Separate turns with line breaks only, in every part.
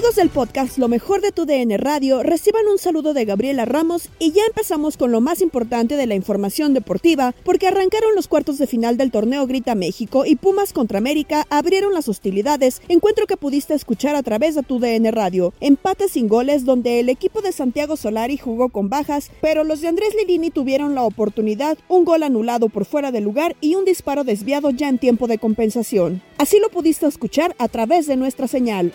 Amigos del podcast Lo mejor de tu DN Radio, reciban un saludo de Gabriela Ramos y ya empezamos con lo más importante de la información deportiva porque arrancaron los cuartos de final del torneo Grita México y Pumas contra América abrieron las hostilidades, encuentro que pudiste escuchar a través de tu DN Radio. Empate sin goles donde el equipo de Santiago Solari jugó con bajas, pero los de Andrés Lilini tuvieron la oportunidad, un gol anulado por fuera de lugar y un disparo desviado ya en tiempo de compensación. Así lo pudiste escuchar a través de nuestra señal.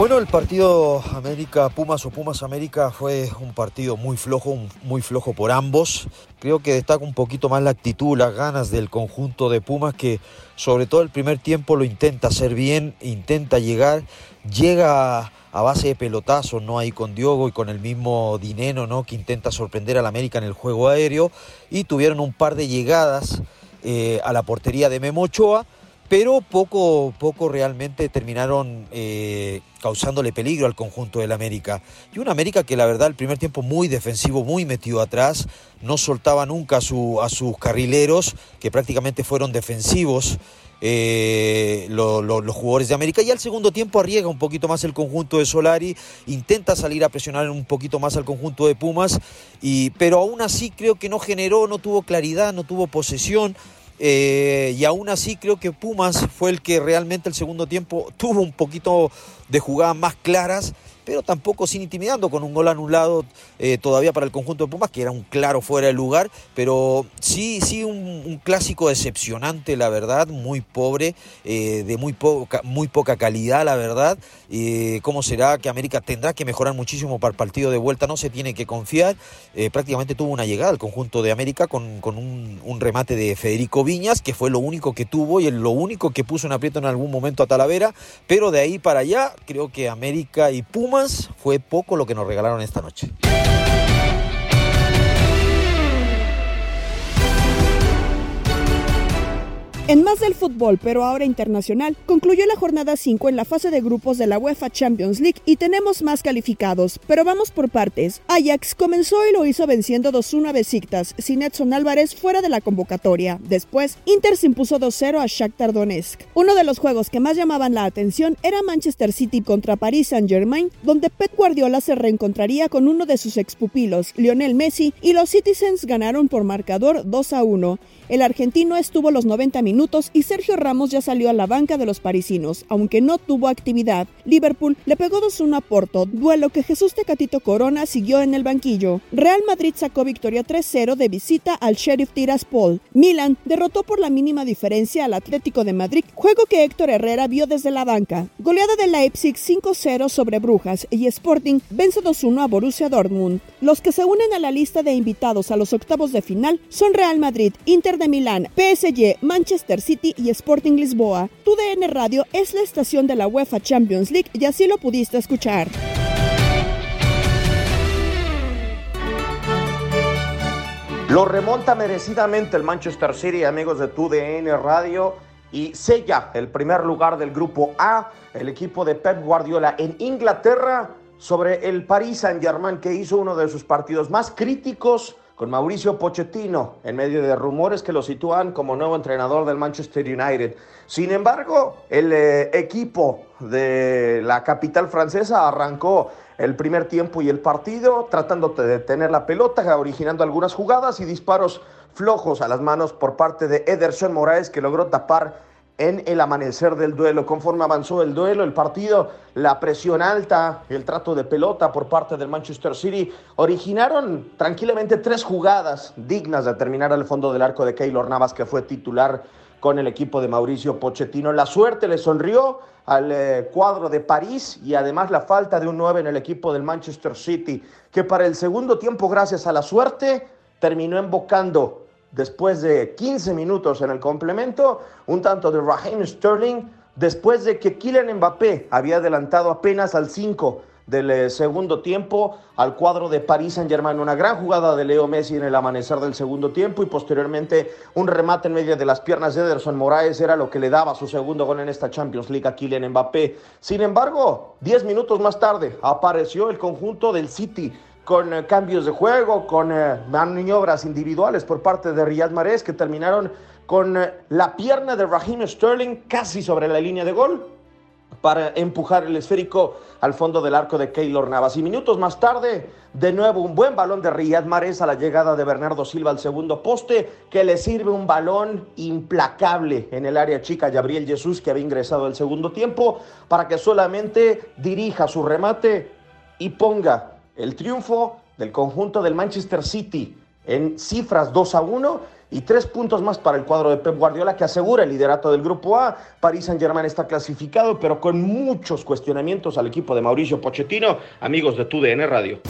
Bueno, el partido América Pumas o Pumas América fue un partido muy flojo, muy flojo por ambos. Creo que destaca un poquito más la actitud, las ganas del conjunto de Pumas que sobre todo el primer tiempo lo intenta hacer bien, intenta llegar, llega a base de pelotazo, no ahí con Diogo y con el mismo Dineno, ¿no? que intenta sorprender al América en el juego aéreo y tuvieron un par de llegadas eh, a la portería de Memo Ochoa pero poco, poco realmente terminaron eh, causándole peligro al conjunto del América. Y un América que la verdad el primer tiempo muy defensivo, muy metido atrás, no soltaba nunca a, su, a sus carrileros, que prácticamente fueron defensivos. Eh, los jugadores de América y al segundo tiempo arriesga un poquito más el conjunto de Solari, intenta salir a presionar un poquito más al conjunto de Pumas, y, pero aún así creo que no generó, no tuvo claridad, no tuvo posesión, eh, y aún así creo que Pumas fue el que realmente el segundo tiempo tuvo un poquito de jugadas más claras pero tampoco sin intimidando, con un gol anulado eh, todavía para el conjunto de Pumas, que era un claro fuera de lugar, pero sí, sí un, clásico decepcionante, la verdad, muy pobre, eh, de muy poca, muy poca calidad, la verdad. Eh, ¿Cómo será que América tendrá que mejorar muchísimo para el partido de vuelta? No se tiene que confiar. prácticamente tuvo una llegada al conjunto de América con, un, un, remate de Federico Viñas, que fue lo único que tuvo y lo único que puso en aprieto en algún momento a Talavera, pero de ahí para allá creo que América y Pumas fue poco lo que nos regalaron esta noche.
Más del fútbol, pero ahora internacional, concluyó la jornada 5 en la fase de grupos de la UEFA Champions League y tenemos más calificados, pero vamos por partes. Ajax comenzó y lo hizo venciendo 2-1 a Besiktas, sin Edson Álvarez fuera de la convocatoria. Después, Inter se impuso 2-0 a Shakhtar Donetsk. Uno de los juegos que más llamaban la atención era Manchester City contra Paris Saint-Germain, donde Pep Guardiola se reencontraría con uno de sus expupilos, Lionel Messi, y los Citizens ganaron por marcador 2-1. El argentino estuvo los 90 minutos y Sergio Ramos ya salió a la banca de los parisinos, aunque no tuvo actividad. Liverpool le pegó 2-1 a Porto, duelo que Jesús Tecatito Corona siguió en el banquillo. Real Madrid sacó victoria 3-0 de visita al Sheriff Tiraspol. Milan derrotó por la mínima diferencia al Atlético de Madrid, juego que Héctor Herrera vio desde la banca. Goleada de Leipzig 5-0 sobre Brujas y Sporting vence 2-1 a Borussia Dortmund. Los que se unen a la lista de invitados a los octavos de final son Real Madrid, Inter de Milán, PSG, Manchester City y Sporting Lisboa. Tu DN Radio es la estación de la UEFA Champions League y así lo pudiste escuchar.
Lo remonta merecidamente el Manchester City, amigos de TUDN Radio, y sella el primer lugar del grupo A, el equipo de Pep Guardiola en Inglaterra, sobre el Paris Saint-Germain, que hizo uno de sus partidos más críticos con Mauricio Pochettino, en medio de rumores que lo sitúan como nuevo entrenador del Manchester United. Sin embargo, el eh, equipo de la capital francesa arrancó el primer tiempo y el partido, tratando de detener la pelota, originando algunas jugadas y disparos flojos a las manos por parte de Ederson Moraes, que logró tapar en el amanecer del duelo. Conforme avanzó el duelo, el partido, la presión alta, el trato de pelota por parte del Manchester City, originaron tranquilamente tres jugadas dignas de terminar al fondo del arco de Keylor Navas, que fue titular con el equipo de Mauricio Pochettino. La suerte le sonrió al eh, cuadro de París y además la falta de un 9 en el equipo del Manchester City, que para el segundo tiempo, gracias a la suerte, terminó embocando después de 15 minutos en el complemento, un tanto de Raheem Sterling, después de que Kylian Mbappé había adelantado apenas al 5 del eh, segundo tiempo al cuadro de París Saint Germain. Una gran jugada de Leo Messi en el amanecer del segundo tiempo y posteriormente un remate en medio de las piernas de Ederson Moraes era lo que le daba su segundo gol en esta Champions League a Kylian Mbappé. Sin embargo, 10 minutos más tarde apareció el conjunto del City con eh, cambios de juego, con eh, maniobras individuales por parte de Riyad Mahrez que terminaron con la pierna de Raheem Sterling casi sobre la línea de gol para empujar el esférico al fondo del arco de Keylor Navas. Y minutos más tarde, de nuevo un buen balón de Riyad Mahrez a la llegada de Bernardo Silva al segundo poste, que le sirve un balón implacable en el área chica Gabriel Jesús, que había ingresado al segundo tiempo, para que solamente dirija su remate y ponga el triunfo del conjunto del Manchester City en cifras 2 a 1 y tres puntos más para el cuadro de Pep Guardiola que asegura el liderato del grupo A. París Saint-Germain está clasificado, pero con muchos cuestionamientos al equipo de Mauricio Pochettino, amigos de TUDN Radio.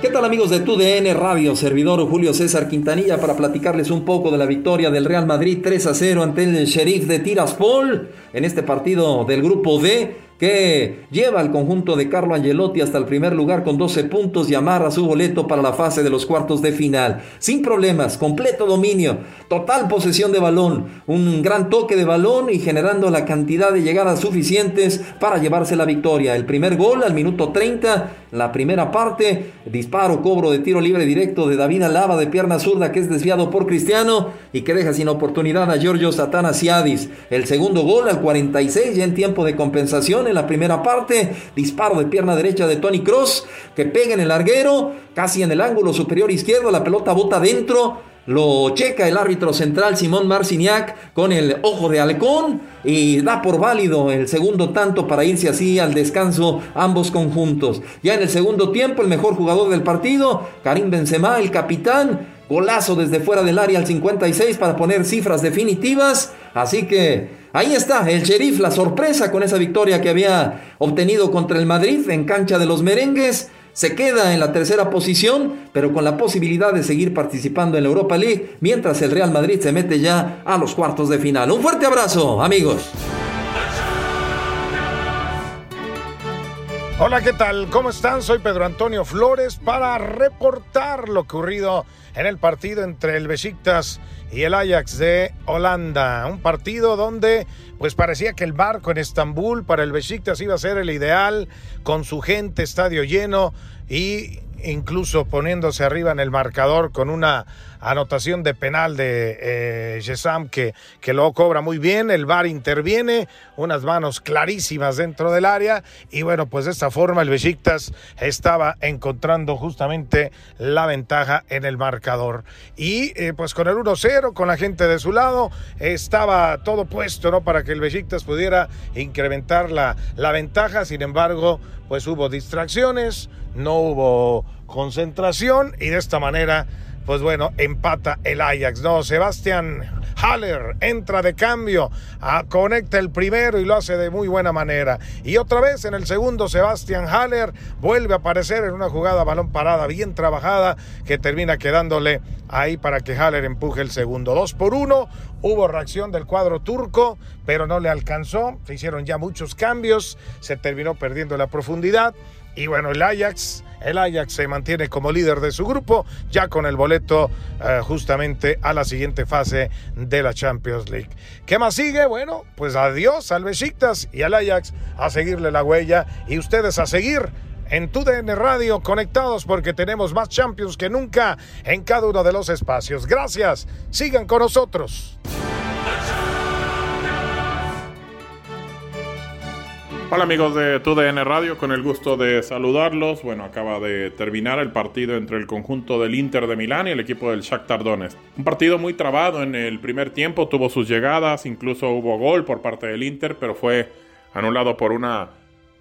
¿Qué tal amigos de TUDN Radio? Servidor Julio César Quintanilla para platicarles un poco de la victoria del Real Madrid 3 a 0 ante el Sheriff de Tiraspol en este partido del grupo D que lleva al conjunto de Carlo Angelotti hasta el primer lugar con 12 puntos y amarra su boleto para la fase de los cuartos de final. Sin problemas, completo dominio, total posesión de balón, un gran toque de balón y generando la cantidad de llegadas suficientes para llevarse la victoria. El primer gol al minuto 30, la primera parte, disparo, cobro de tiro libre directo de David Alaba de pierna zurda que es desviado por Cristiano y que deja sin oportunidad a Giorgio Satana Siadis. El segundo gol al 46 ya en tiempo de compensación en la primera parte. Disparo de pierna derecha de Tony Cross que pega en el larguero, casi en el ángulo superior izquierdo. La pelota bota dentro. Lo checa el árbitro central Simón Marciniak con el ojo de halcón y da por válido el segundo tanto para irse así al descanso ambos conjuntos. Ya en el segundo tiempo el mejor jugador del partido, Karim Benzema, el capitán, golazo desde fuera del área al 56 para poner cifras definitivas. Así que Ahí está, el sheriff, la sorpresa con esa victoria que había obtenido contra el Madrid en cancha de los merengues. Se queda en la tercera posición, pero con la posibilidad de seguir participando en la Europa League, mientras el Real Madrid se mete ya a los cuartos de final. Un fuerte abrazo, amigos.
Hola, ¿qué tal? ¿Cómo están? Soy Pedro Antonio Flores para reportar lo ocurrido en el partido entre el Besiktas y el Ajax de Holanda. Un partido donde pues parecía que el barco en Estambul para el Besiktas iba a ser el ideal, con su gente, estadio lleno y incluso poniéndose arriba en el marcador con una anotación de penal de eh, que, que lo cobra muy bien, el VAR interviene, unas manos clarísimas dentro del área y bueno, pues de esta forma el Besiktas estaba encontrando justamente la ventaja en el marcador y eh, pues con el 1-0, con la gente de su lado, estaba todo puesto ¿no? para que el Besiktas pudiera incrementar la, la ventaja, sin embargo, pues hubo distracciones, no hubo concentración y de esta manera pues bueno, empata el Ajax. No, Sebastián Haller entra de cambio, ah, conecta el primero y lo hace de muy buena manera. Y otra vez en el segundo, Sebastián Haller vuelve a aparecer en una jugada balón parada bien trabajada que termina quedándole ahí para que Haller empuje el segundo. Dos por uno, hubo reacción del cuadro turco, pero no le alcanzó. Se hicieron ya muchos cambios, se terminó perdiendo la profundidad. Y bueno, el Ajax el Ajax se mantiene como líder de su grupo, ya con el boleto eh, justamente a la siguiente fase de la Champions League. ¿Qué más sigue? Bueno, pues adiós al Besiktas y al Ajax a seguirle la huella y ustedes a seguir en TUDN Radio conectados porque tenemos más Champions que nunca en cada uno de los espacios. Gracias, sigan con nosotros.
Hola amigos de TUDN Radio, con el gusto de saludarlos. Bueno, acaba de terminar el partido entre el conjunto del Inter de Milán y el equipo del Shakhtar Donetsk. Un partido muy trabado en el primer tiempo, tuvo sus llegadas, incluso hubo gol por parte del Inter, pero fue anulado por una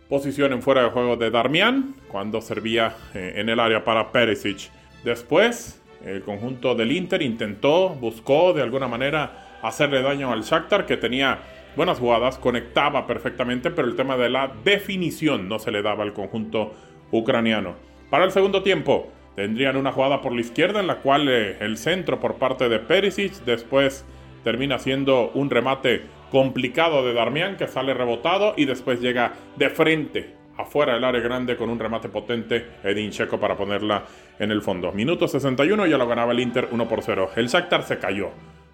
posición en fuera de juego de Darmian cuando servía eh, en el área para Perisic. Después, el conjunto del Inter intentó, buscó de alguna manera hacerle daño al Shakhtar que tenía buenas jugadas, conectaba perfectamente, pero el tema de la definición no se le daba al conjunto ucraniano. Para el segundo tiempo, tendrían una jugada por la izquierda en la cual eh, el centro por parte de Perisic después termina siendo un remate complicado de Darmian que sale rebotado y después llega de frente afuera del área grande con un remate potente Edin Checo para ponerla en el fondo. Minuto 61 ya lo ganaba el Inter 1 por 0. El Shakhtar se cayó,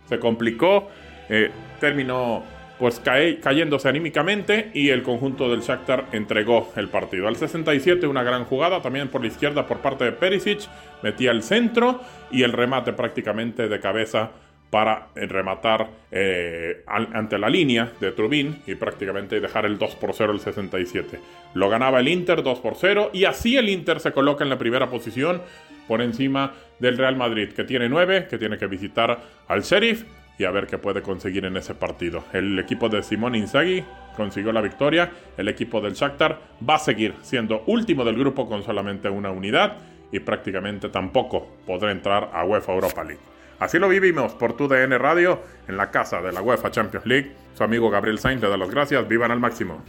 se complicó, eh, terminó pues cae, cayéndose anímicamente y el conjunto del Shakhtar entregó el partido. Al 67 una gran jugada también por la izquierda por parte de Perisic, metía el centro y el remate prácticamente de cabeza para rematar eh, ante la línea de Trubin y prácticamente dejar el 2 por 0 el 67. Lo ganaba el Inter 2 por 0 y así el Inter se coloca en la primera posición por encima del Real Madrid que tiene 9, que tiene que visitar al Sheriff y a ver qué puede conseguir en ese partido. El equipo de Simón Inzaghi consiguió la victoria, el equipo del Shakhtar va a seguir siendo último del grupo con solamente una unidad y prácticamente tampoco podrá entrar a UEFA Europa League. Así lo vivimos por tu DN Radio en la casa de la UEFA Champions League. Su amigo Gabriel Sainz le da las gracias. Vivan al máximo.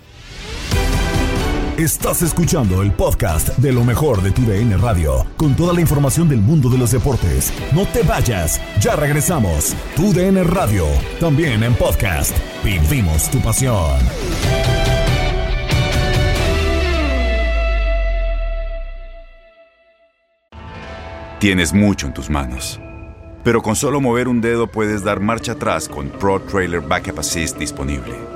Estás escuchando el podcast de lo mejor de tu DN Radio, con toda la información del mundo de los deportes. No te vayas, ya regresamos. Tu DN Radio, también en podcast. Vivimos tu pasión.
Tienes mucho en tus manos, pero con solo mover un dedo puedes dar marcha atrás con Pro Trailer Backup Assist disponible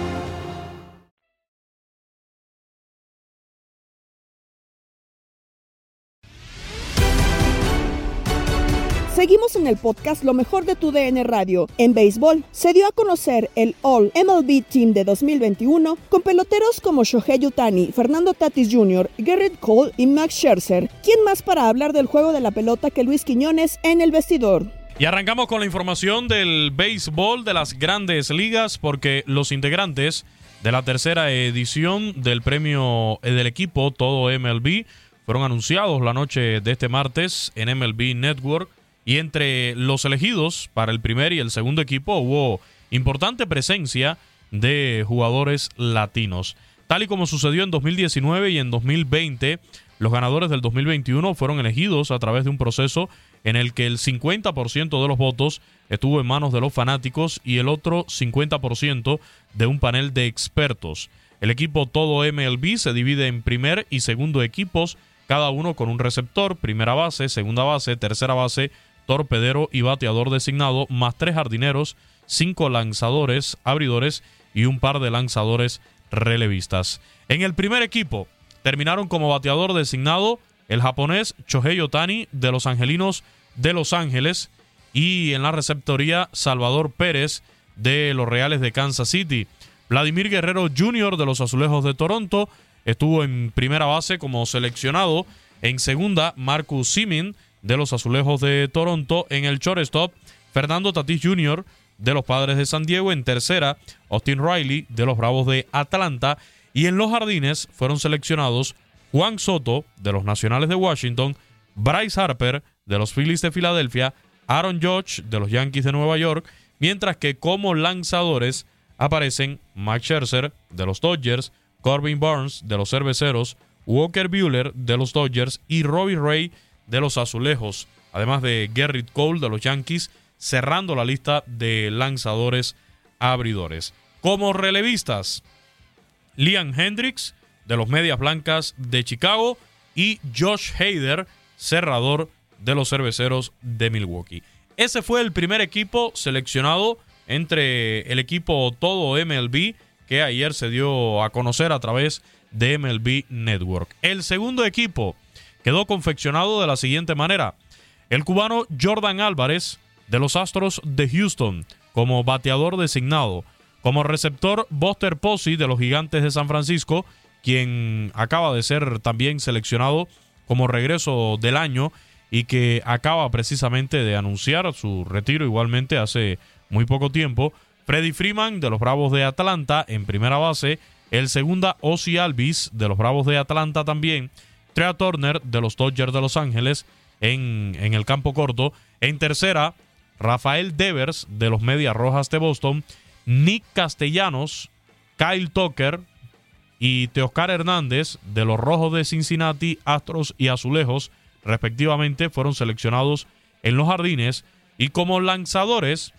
En el podcast Lo mejor de tu DN Radio. En béisbol, se dio a conocer el All MLB Team de 2021 con peloteros como Shohei Utani, Fernando Tatis Jr., Garrett Cole y Max Scherzer. ¿Quién más para hablar del juego de la pelota que Luis Quiñones en el vestidor?
Y arrancamos con la información del béisbol de las grandes ligas porque los integrantes de la tercera edición del premio eh, del equipo Todo MLB fueron anunciados la noche de este martes en MLB Network y entre los elegidos para el primer y el segundo equipo hubo importante presencia de jugadores latinos. Tal y como sucedió en 2019 y en 2020, los ganadores del 2021 fueron elegidos a través de un proceso en el que el 50% de los votos estuvo en manos de los fanáticos y el otro 50% de un panel de expertos. El equipo todo MLB se divide en primer y segundo equipos, cada uno con un receptor, primera base, segunda base, tercera base, torpedero y bateador designado, más tres jardineros, cinco lanzadores, abridores y un par de lanzadores relevistas. En el primer equipo terminaron como bateador designado el japonés Shohei Otani de los Angelinos de Los Ángeles y en la receptoría Salvador Pérez de los Reales de Kansas City. Vladimir Guerrero Jr. de los Azulejos de Toronto estuvo en primera base como seleccionado. En segunda, Marcus Simin de los Azulejos de Toronto. En el shortstop, Fernando Tatis Jr. de los Padres de San Diego. En tercera, Austin Riley de los Bravos de Atlanta. Y en los jardines fueron seleccionados Juan Soto de los Nacionales de Washington, Bryce Harper de los Phillies de Filadelfia, Aaron Judge de los Yankees de Nueva York, mientras que como lanzadores aparecen Max Scherzer de los Dodgers, Corbin Burns de los Cerveceros, Walker Buehler de los Dodgers y Robbie Ray de los Azulejos, además de Gerrit Cole de los Yankees, cerrando la lista de lanzadores abridores. Como relevistas, Liam Hendricks de los Medias Blancas de Chicago y Josh Hader, cerrador de los Cerveceros de Milwaukee. Ese fue el primer equipo seleccionado entre el equipo todo MLB que ayer se dio a conocer a través de MLB Network. El segundo equipo quedó confeccionado de la siguiente manera. El cubano Jordan Álvarez de los Astros de Houston como bateador designado. Como receptor Buster Posey de los Gigantes de San Francisco quien acaba de ser también seleccionado como regreso del año y que acaba precisamente de anunciar su retiro igualmente hace muy poco tiempo. Freddy Freeman de los Bravos de Atlanta en primera base. El segunda, Ozzy Alvis de los Bravos de Atlanta también. Trea Turner de los Dodgers de Los Ángeles en, en el campo corto. En tercera, Rafael Devers de los Medias Rojas de Boston. Nick Castellanos, Kyle Tucker y Teoscar Hernández de los Rojos de Cincinnati, Astros y Azulejos, respectivamente, fueron seleccionados en los jardines. Y como lanzadores,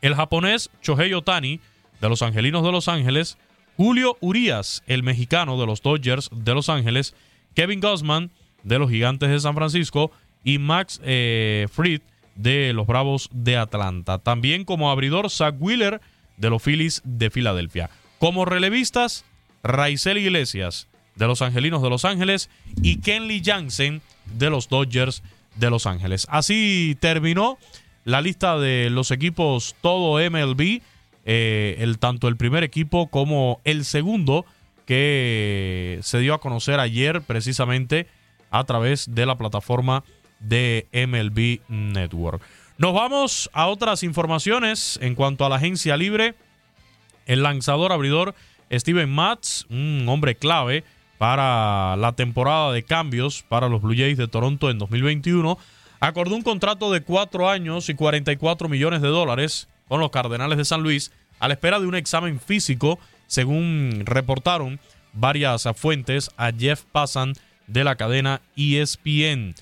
el japonés Shohei Otani de los Angelinos de Los Ángeles, Julio Urias, el mexicano de los Dodgers de Los Ángeles, Kevin Gossman de los Gigantes de San Francisco y Max eh, Fried de los Bravos de Atlanta. También como abridor, Zach Wheeler de los Phillies de Filadelfia. Como relevistas, Raizel Iglesias de los Angelinos de Los Ángeles y Kenley Jansen de los Dodgers de Los Ángeles. Así terminó la lista de los equipos todo MLB, eh, el, tanto el primer equipo como el segundo que se dio a conocer ayer precisamente a través de la plataforma de MLB Network. Nos vamos a otras informaciones en cuanto a la agencia libre. El lanzador abridor Steven Matz, un hombre clave para la temporada de cambios para los Blue Jays de Toronto en 2021, acordó un contrato de cuatro años y 44 millones de dólares con los Cardenales de San Luis a la espera de un examen físico, según reportaron varias fuentes a Jeff Passan de la cadena ESPN.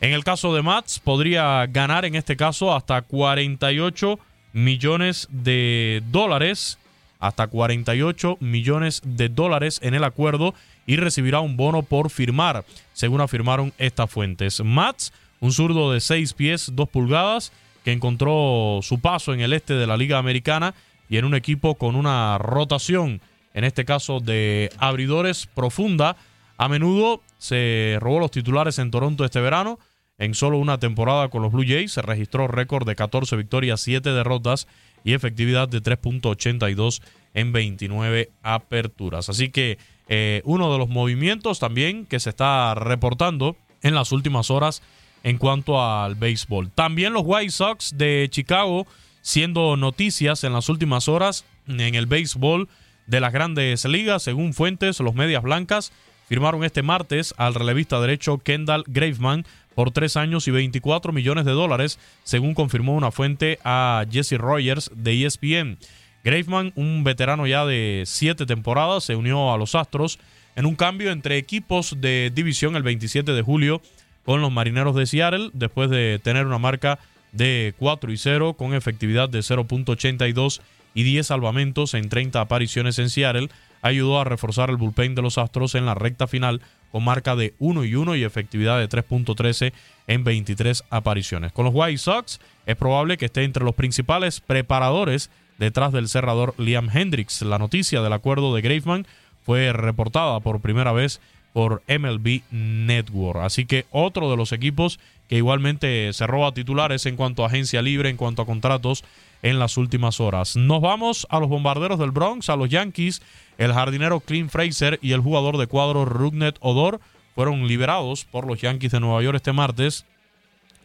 En el caso de Mats, podría ganar en este caso hasta 48 millones de dólares hasta 48 millones de dólares en el acuerdo y recibirá un bono por firmar, según afirmaron estas fuentes. Mats, un zurdo de 6 pies, 2 pulgadas, que encontró su paso en el este de la Liga Americana y en un equipo con una rotación, en este caso de abridores profunda. A menudo se robó los titulares en Toronto este verano. En solo una temporada con los Blue Jays se registró récord de 14 victorias, 7 derrotas y efectividad de 3.82 en 29 aperturas. Así que eh, uno de los movimientos también que se está reportando en las últimas horas en cuanto al béisbol. También los White Sox de Chicago siendo noticias en las últimas horas en el béisbol de las grandes ligas. Según fuentes, los Medias Blancas firmaron este martes al relevista derecho Kendall Graveman por tres años y 24 millones de dólares, según confirmó una fuente a Jesse Rogers de ESPN. Graveman, un veterano ya de siete temporadas, se unió a los Astros en un cambio entre equipos de división el 27 de julio con los Marineros de Seattle después de tener una marca de 4 y 0 con efectividad de 0.82 y 10 salvamentos en 30 apariciones en Seattle, ayudó a reforzar el bullpen de los Astros en la recta final con marca de 1 y 1 y efectividad de 3.13 en 23 apariciones. Con los White Sox es probable que esté entre los principales preparadores detrás del cerrador Liam Hendricks. La noticia del acuerdo de Graveman fue reportada por primera vez por MLB Network. Así que otro de los equipos que igualmente se roba titulares en cuanto a agencia libre, en cuanto a contratos en las últimas horas. Nos vamos a los bombarderos del Bronx, a los Yankees. El jardinero Clint Fraser y el jugador de cuadro Rugnet Odor fueron liberados por los Yankees de Nueva York este martes,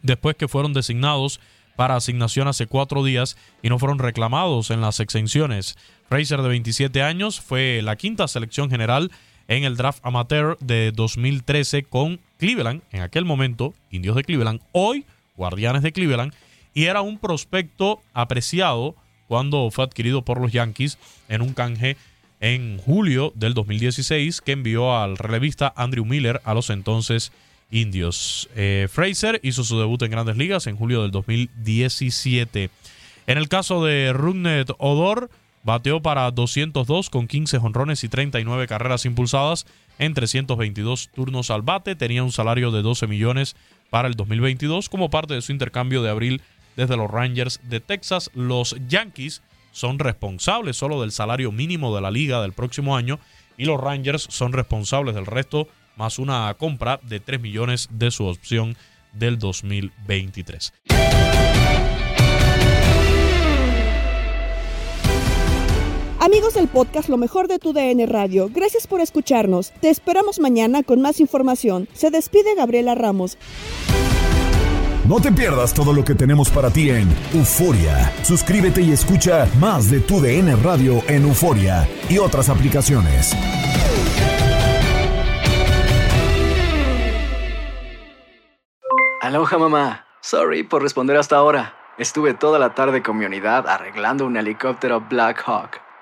después que fueron designados para asignación hace cuatro días y no fueron reclamados en las exenciones. Fraser, de 27 años, fue la quinta selección general en el draft amateur de 2013 con Cleveland, en aquel momento Indios de Cleveland, hoy Guardianes de Cleveland, y era un prospecto apreciado cuando fue adquirido por los Yankees en un canje en julio del 2016 que envió al relevista Andrew Miller a los entonces indios. Eh, Fraser hizo su debut en grandes ligas en julio del 2017. En el caso de Rugnet Odor, bateó para 202 con 15 jonrones y 39 carreras impulsadas en 322 turnos al bate. Tenía un salario de 12 millones para el 2022 como parte de su intercambio de abril desde los Rangers de Texas. Los Yankees son responsables solo del salario mínimo de la liga del próximo año y los Rangers son responsables del resto más una compra de 3 millones de su opción del 2023.
Amigos del podcast Lo mejor de tu DN Radio, gracias por escucharnos. Te esperamos mañana con más información. Se despide Gabriela Ramos.
No te pierdas todo lo que tenemos para ti en Euforia. Suscríbete y escucha más de tu DN Radio en Euforia y otras aplicaciones.
Aloha mamá. Sorry por responder hasta ahora. Estuve toda la tarde con mi unidad arreglando un helicóptero Black Hawk.